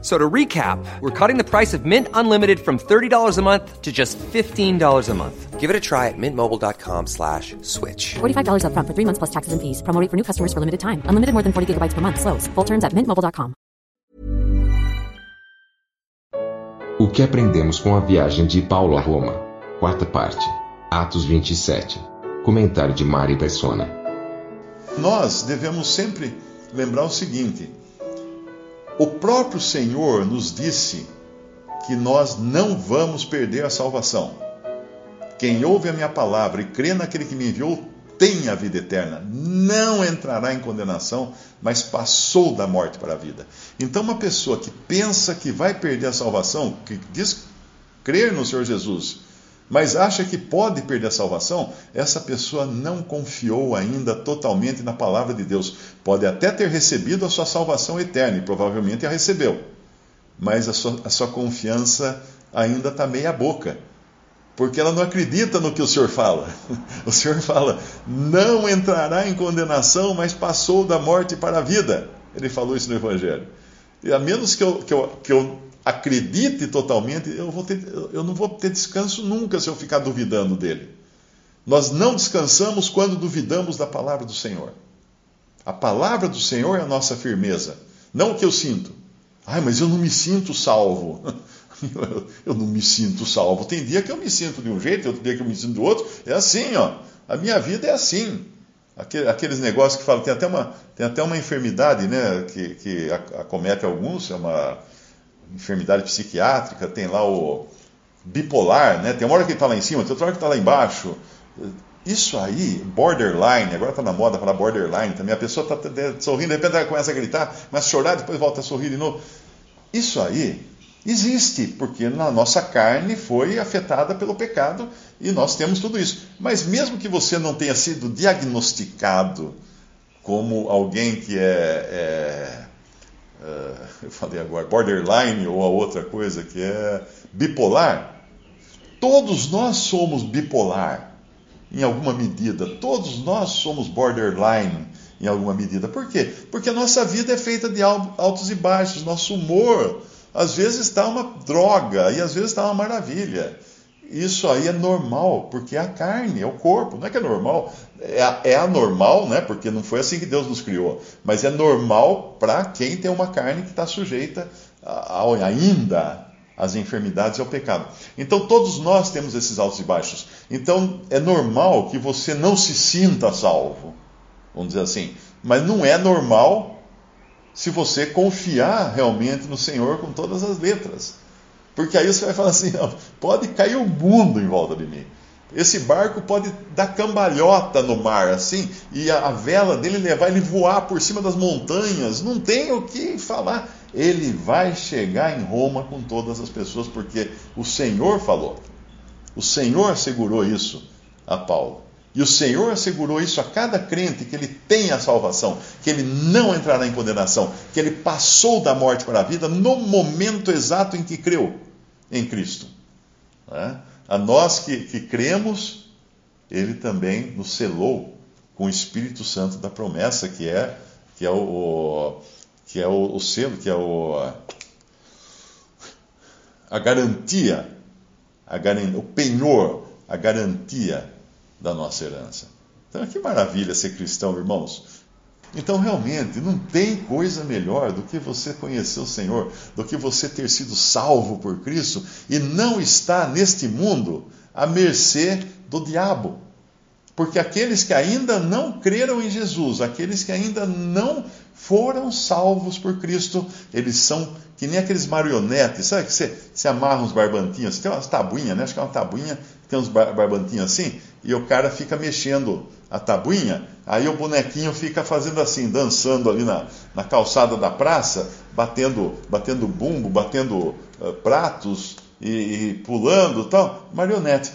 So to recap, we're cutting the price of Mint Unlimited from $30 a month to just $15 a month. Give it a try at mintmobile.com slash switch. $45 upfront for three months plus taxes and fees. Promo rate for new customers for limited time. Unlimited more than 40 gigabytes per month. Slows. Full terms at mintmobile.com. O que aprendemos com a viagem de Paulo a Roma? Quarta parte. Atos 27. Comentário de Mari Persona. Nós devemos sempre lembrar o seguinte: o próprio Senhor nos disse que nós não vamos perder a salvação. Quem ouve a minha palavra e crê naquele que me enviou tem a vida eterna, não entrará em condenação, mas passou da morte para a vida. Então, uma pessoa que pensa que vai perder a salvação, que diz crer no Senhor Jesus, mas acha que pode perder a salvação, essa pessoa não confiou ainda totalmente na palavra de Deus. Pode até ter recebido a sua salvação eterna, e provavelmente a recebeu, mas a sua, a sua confiança ainda está meia boca porque ela não acredita no que o Senhor fala. O Senhor fala: não entrará em condenação, mas passou da morte para a vida. Ele falou isso no Evangelho. E a menos que eu, que eu, que eu acredite totalmente, eu, vou ter, eu não vou ter descanso nunca se eu ficar duvidando dele. Nós não descansamos quando duvidamos da palavra do Senhor. A palavra do Senhor é a nossa firmeza, não o que eu sinto. Ai, mas eu não me sinto salvo. eu não me sinto salvo. Tem dia que eu me sinto de um jeito, outro dia que eu me sinto do outro. É assim, ó. A minha vida é assim. Aqueles negócios que falam, tem até uma, tem até uma enfermidade né, que, que acomete alguns, é uma enfermidade psiquiátrica, tem lá o bipolar, né? Tem uma hora que ele está lá em cima, tem outra hora que está lá embaixo. Isso aí, borderline, agora está na moda falar borderline também. A pessoa está sorrindo, de repente ela começa a gritar, começa a chorar, depois volta a sorrir de novo. Isso aí Existe, porque a nossa carne foi afetada pelo pecado e nós temos tudo isso. Mas mesmo que você não tenha sido diagnosticado como alguém que é, é, é eu falei agora, borderline ou a outra coisa que é bipolar, todos nós somos bipolar em alguma medida. Todos nós somos borderline em alguma medida. Por quê? Porque a nossa vida é feita de altos e baixos, nosso humor às vezes está uma droga e às vezes está uma maravilha. Isso aí é normal, porque é a carne, é o corpo. Não é que é normal, é, é anormal, né? Porque não foi assim que Deus nos criou. Mas é normal para quem tem uma carne que está sujeita a, a, ainda às enfermidades e ao pecado. Então todos nós temos esses altos e baixos. Então é normal que você não se sinta salvo, vamos dizer assim. Mas não é normal se você confiar realmente no Senhor com todas as letras. Porque aí você vai falar assim: pode cair o mundo em volta de mim. Esse barco pode dar cambalhota no mar, assim, e a, a vela dele levar ele voar por cima das montanhas. Não tem o que falar. Ele vai chegar em Roma com todas as pessoas, porque o Senhor falou. O Senhor assegurou isso a Paulo. E o Senhor assegurou isso a cada crente, que ele tem a salvação, que ele não entrará em condenação, que ele passou da morte para a vida no momento exato em que creu em Cristo. É? A nós que, que cremos, ele também nos selou com o Espírito Santo da promessa, que é, que é, o, que é o, o selo, que é o, a garantia, a, o penhor, a garantia da nossa herança. Então, que maravilha ser cristão, irmãos. Então, realmente, não tem coisa melhor do que você conhecer o Senhor, do que você ter sido salvo por Cristo e não estar neste mundo à mercê do diabo. Porque aqueles que ainda não creram em Jesus, aqueles que ainda não foram salvos por Cristo, eles são que nem aqueles marionetes, sabe que você, você amarra uns barbantinhos, tem umas tabuinhas, né? Acho que é uma tabuinha, tem uns barbantinhos assim, e o cara fica mexendo a tabuinha, aí o bonequinho fica fazendo assim, dançando ali na, na calçada da praça, batendo, batendo bumbo, batendo uh, pratos e, e pulando tal. Marionete.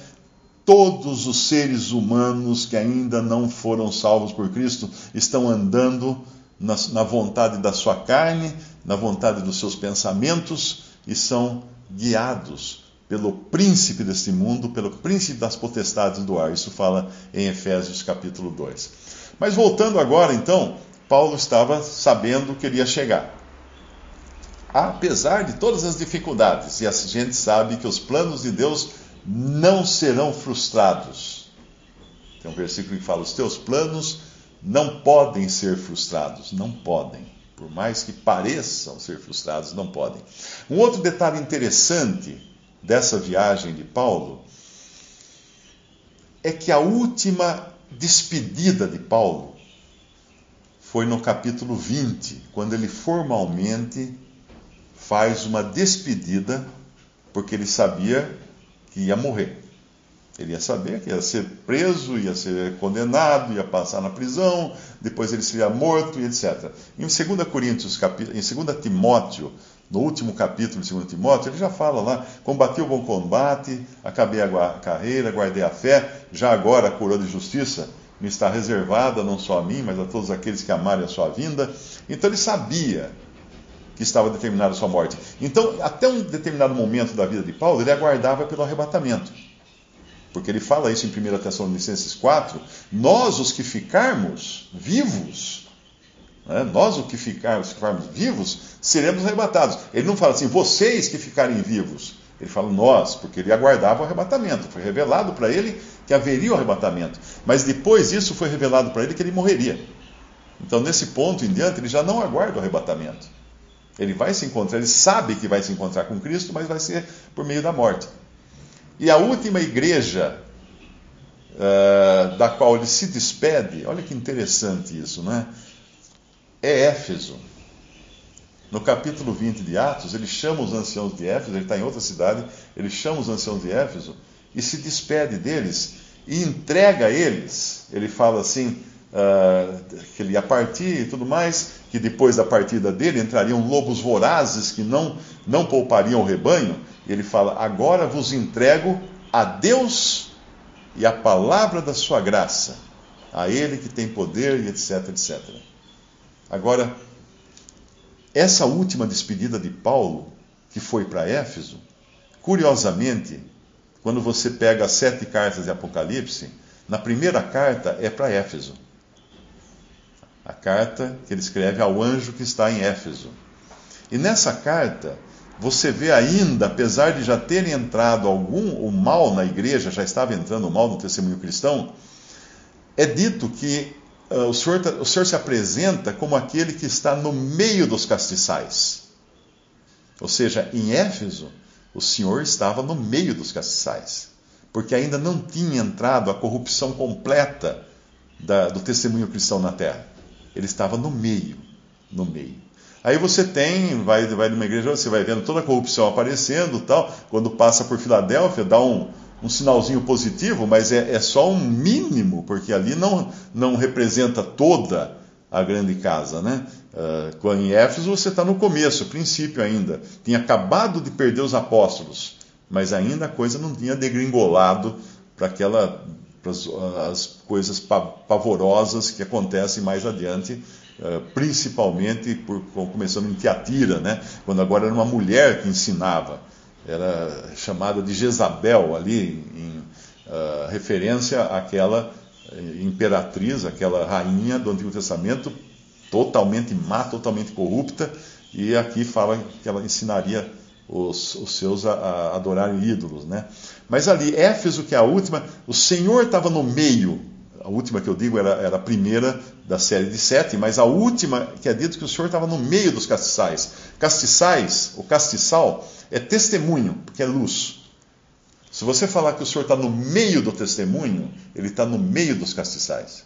Todos os seres humanos que ainda não foram salvos por Cristo estão andando na, na vontade da sua carne na vontade dos seus pensamentos e são guiados pelo príncipe deste mundo, pelo príncipe das potestades do ar. Isso fala em Efésios capítulo 2. Mas voltando agora, então, Paulo estava sabendo que ele ia chegar. Apesar de todas as dificuldades, e a gente sabe que os planos de Deus não serão frustrados. Tem um versículo que fala: os teus planos não podem ser frustrados, não podem. Por mais que pareçam ser frustrados, não podem. Um outro detalhe interessante dessa viagem de Paulo é que a última despedida de Paulo foi no capítulo 20, quando ele formalmente faz uma despedida, porque ele sabia que ia morrer. Ele ia saber que ia ser preso, ia ser condenado, ia passar na prisão, depois ele seria morto e etc. Em 2 Coríntios, em 2 Timóteo, no último capítulo de 2 Timóteo, ele já fala lá: combati o bom combate, acabei a carreira, guardei a fé, já agora a coroa de justiça me está reservada, não só a mim, mas a todos aqueles que amarem a sua vinda. Então ele sabia que estava determinada a sua morte. Então, até um determinado momento da vida de Paulo, ele aguardava pelo arrebatamento. Porque ele fala isso em 1 Tessalonicenses 4, nós os que ficarmos vivos, né, nós os que ficarmos, ficarmos vivos, seremos arrebatados. Ele não fala assim, vocês que ficarem vivos. Ele fala nós, porque ele aguardava o arrebatamento. Foi revelado para ele que haveria o arrebatamento. Mas depois disso foi revelado para ele que ele morreria. Então, nesse ponto em diante, ele já não aguarda o arrebatamento. Ele vai se encontrar, ele sabe que vai se encontrar com Cristo, mas vai ser por meio da morte. E a última igreja uh, da qual ele se despede, olha que interessante isso, né? É Éfeso. No capítulo 20 de Atos, ele chama os anciãos de Éfeso, ele está em outra cidade, ele chama os anciãos de Éfeso e se despede deles e entrega a eles. Ele fala assim: uh, que ele ia partir e tudo mais, que depois da partida dele entrariam lobos vorazes que não, não poupariam o rebanho. E ele fala: Agora vos entrego a Deus e a palavra da sua graça, a Ele que tem poder e etc, etc. Agora, essa última despedida de Paulo, que foi para Éfeso, curiosamente, quando você pega as sete cartas de Apocalipse, na primeira carta é para Éfeso a carta que ele escreve ao anjo que está em Éfeso. E nessa carta, você vê ainda, apesar de já ter entrado algum o mal na igreja, já estava entrando o mal no testemunho cristão, é dito que o, senhor, o Senhor se apresenta como aquele que está no meio dos castiçais. Ou seja, em Éfeso, o Senhor estava no meio dos castiçais, porque ainda não tinha entrado a corrupção completa da, do testemunho cristão na terra. Ele estava no meio, no meio. Aí você tem, vai, vai numa igreja, você vai vendo toda a corrupção aparecendo tal. Quando passa por Filadélfia, dá um, um sinalzinho positivo, mas é, é, só um mínimo, porque ali não, não representa toda a grande casa, né? Uh, em Éfeso você está no começo, princípio ainda. Tinha acabado de perder os apóstolos, mas ainda a coisa não tinha degringolado para aquela para as coisas pavorosas que acontecem mais adiante, eh, principalmente por, começando em Tiatira, né? quando agora era uma mulher que ensinava, era chamada de Jezabel ali, em uh, referência àquela eh, imperatriz, aquela rainha do Antigo Testamento, totalmente má, totalmente corrupta, e aqui fala que ela ensinaria os, os seus a, a adorarem ídolos, né? Mas ali, Éfeso, que é a última, o Senhor estava no meio. A última que eu digo era, era a primeira da série de sete, mas a última que é dito que o Senhor estava no meio dos castiçais. Castiçais, o castiçal, é testemunho, porque é luz. Se você falar que o Senhor está no meio do testemunho, ele está no meio dos castiçais.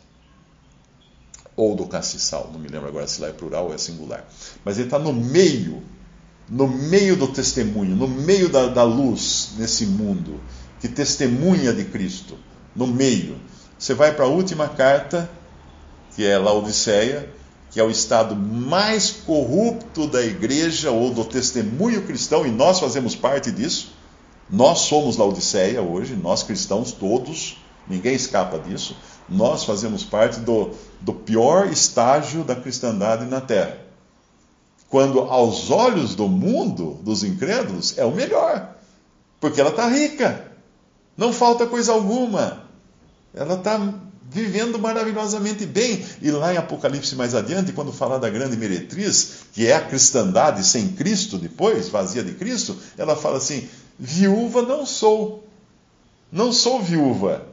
Ou do castiçal, não me lembro agora se lá é plural ou é singular. Mas ele está no meio no meio do testemunho, no meio da, da luz nesse mundo, que testemunha de Cristo, no meio. Você vai para a última carta, que é Laodiceia, que é o estado mais corrupto da igreja ou do testemunho cristão, e nós fazemos parte disso. Nós somos Laodiceia hoje, nós cristãos todos, ninguém escapa disso. Nós fazemos parte do, do pior estágio da cristandade na terra quando aos olhos do mundo, dos incrédulos, é o melhor. Porque ela está rica, não falta coisa alguma. Ela está vivendo maravilhosamente bem. E lá em Apocalipse mais adiante, quando fala da grande meretriz, que é a cristandade sem Cristo depois, vazia de Cristo, ela fala assim: viúva não sou. Não sou viúva.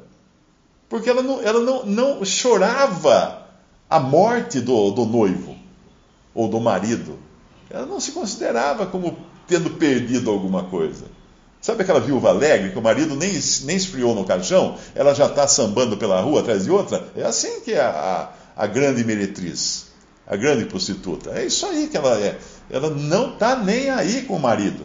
Porque ela não, ela não, não chorava a morte do, do noivo ou do marido. Ela não se considerava como tendo perdido alguma coisa. Sabe aquela viúva alegre que o marido nem, nem esfriou no caixão, ela já está sambando pela rua atrás de outra? É assim que é a, a, a grande meretriz, a grande prostituta. É isso aí que ela é. Ela não está nem aí com o marido.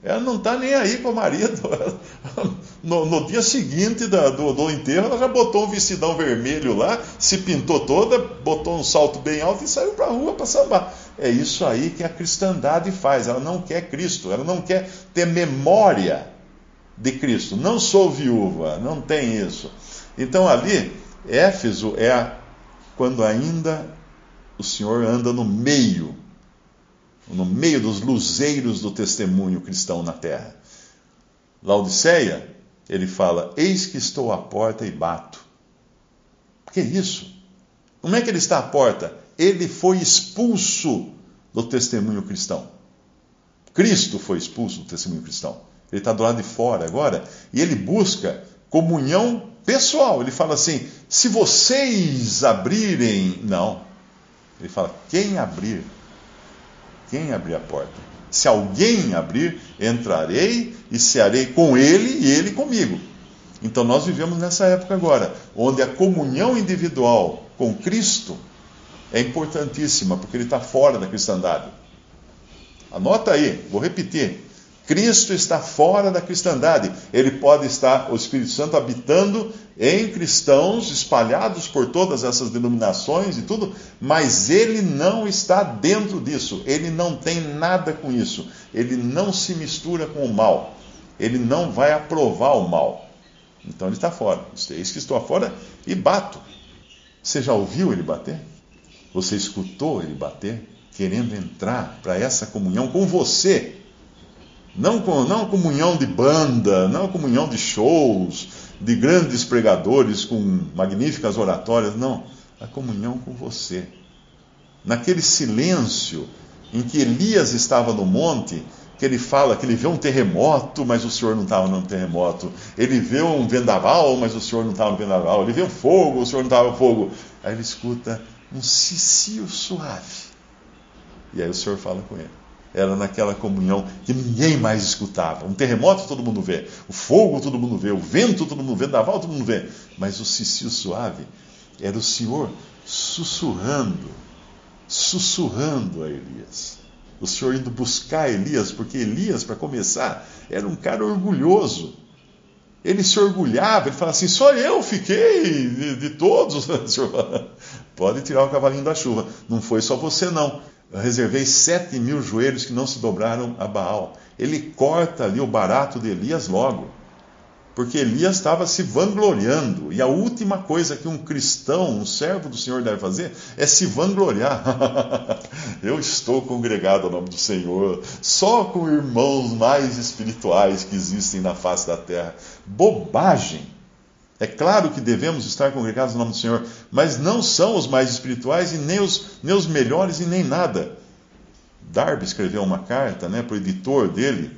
Ela não está nem aí com o marido. No, no dia seguinte da, do, do enterro, ela já botou um vestidão vermelho lá, se pintou toda, botou um salto bem alto e saiu para a rua para sambar. É isso aí que a cristandade faz. Ela não quer Cristo, ela não quer ter memória de Cristo. Não sou viúva, não tem isso. Então ali, Éfeso é quando ainda o Senhor anda no meio, no meio dos luzeiros do testemunho cristão na terra. Laodiceia, ele fala: Eis que estou à porta e bato. Que isso? Como é que ele está à porta? Ele foi expulso do testemunho cristão. Cristo foi expulso do testemunho cristão. Ele está do lado de fora agora e ele busca comunhão pessoal. Ele fala assim: se vocês abrirem. Não. Ele fala: quem abrir? Quem abrir a porta? Se alguém abrir, entrarei e cearei com ele e ele comigo. Então nós vivemos nessa época agora, onde a comunhão individual com Cristo é importantíssima, porque ele está fora da cristandade. Anota aí, vou repetir. Cristo está fora da cristandade. Ele pode estar, o Espírito Santo, habitando em cristãos espalhados por todas essas denominações e tudo, mas ele não está dentro disso. Ele não tem nada com isso. Ele não se mistura com o mal. Ele não vai aprovar o mal. Então ele está fora. Eis que estou fora e bato. Você já ouviu ele bater? Você escutou ele bater, querendo entrar para essa comunhão com você. Não, com, não comunhão de banda, não comunhão de shows, de grandes pregadores com magníficas oratórias, não. A comunhão com você. Naquele silêncio em que Elias estava no monte, que ele fala que ele vê um terremoto, mas o Senhor não estava no terremoto. Ele vê um vendaval, mas o Senhor não estava no vendaval. Ele vê um fogo, o Senhor não estava no fogo. Aí ele escuta um cicio suave. E aí o Senhor fala com ele. Era naquela comunhão que ninguém mais escutava. Um terremoto todo mundo vê, o fogo todo mundo vê, o vento todo mundo vê, o naval todo mundo vê. Mas o cicio suave era o Senhor sussurrando, sussurrando a Elias. O Senhor indo buscar Elias, porque Elias, para começar, era um cara orgulhoso ele se orgulhava, ele falava assim: só eu fiquei de, de todos. Pode tirar o cavalinho da chuva. Não foi só você, não. Eu reservei sete mil joelhos que não se dobraram a Baal. Ele corta ali o barato de Elias logo. Porque Elias estava se vangloriando. E a última coisa que um cristão, um servo do Senhor deve fazer é se vangloriar. Eu estou congregado ao nome do Senhor, só com irmãos mais espirituais que existem na face da terra. Bobagem! É claro que devemos estar congregados no nome do Senhor, mas não são os mais espirituais e nem os, nem os melhores e nem nada. Darby escreveu uma carta né, para o editor dele,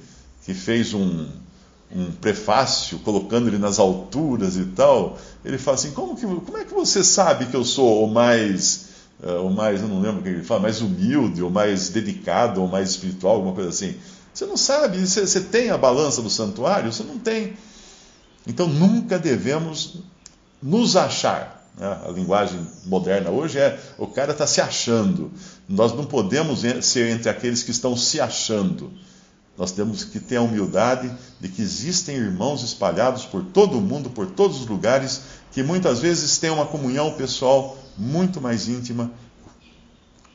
que fez um, um prefácio colocando ele nas alturas e tal. Ele fala assim: como, que, como é que você sabe que eu sou o mais, uh, o mais, eu não lembro o que ele fala, mais humilde, ou mais dedicado, ou mais espiritual, alguma coisa assim? Você não sabe, você, você tem a balança do santuário? Você não tem. Então nunca devemos nos achar. Né? A linguagem moderna hoje é o cara está se achando. Nós não podemos ser entre aqueles que estão se achando. Nós temos que ter a humildade de que existem irmãos espalhados por todo o mundo, por todos os lugares, que muitas vezes têm uma comunhão pessoal muito mais íntima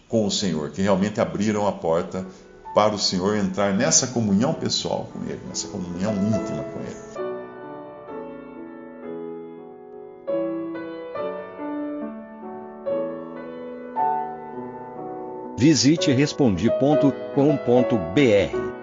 com o Senhor, que realmente abriram a porta para o Senhor entrar nessa comunhão pessoal com Ele, nessa comunhão íntima com Ele. Visite respondi.com.br.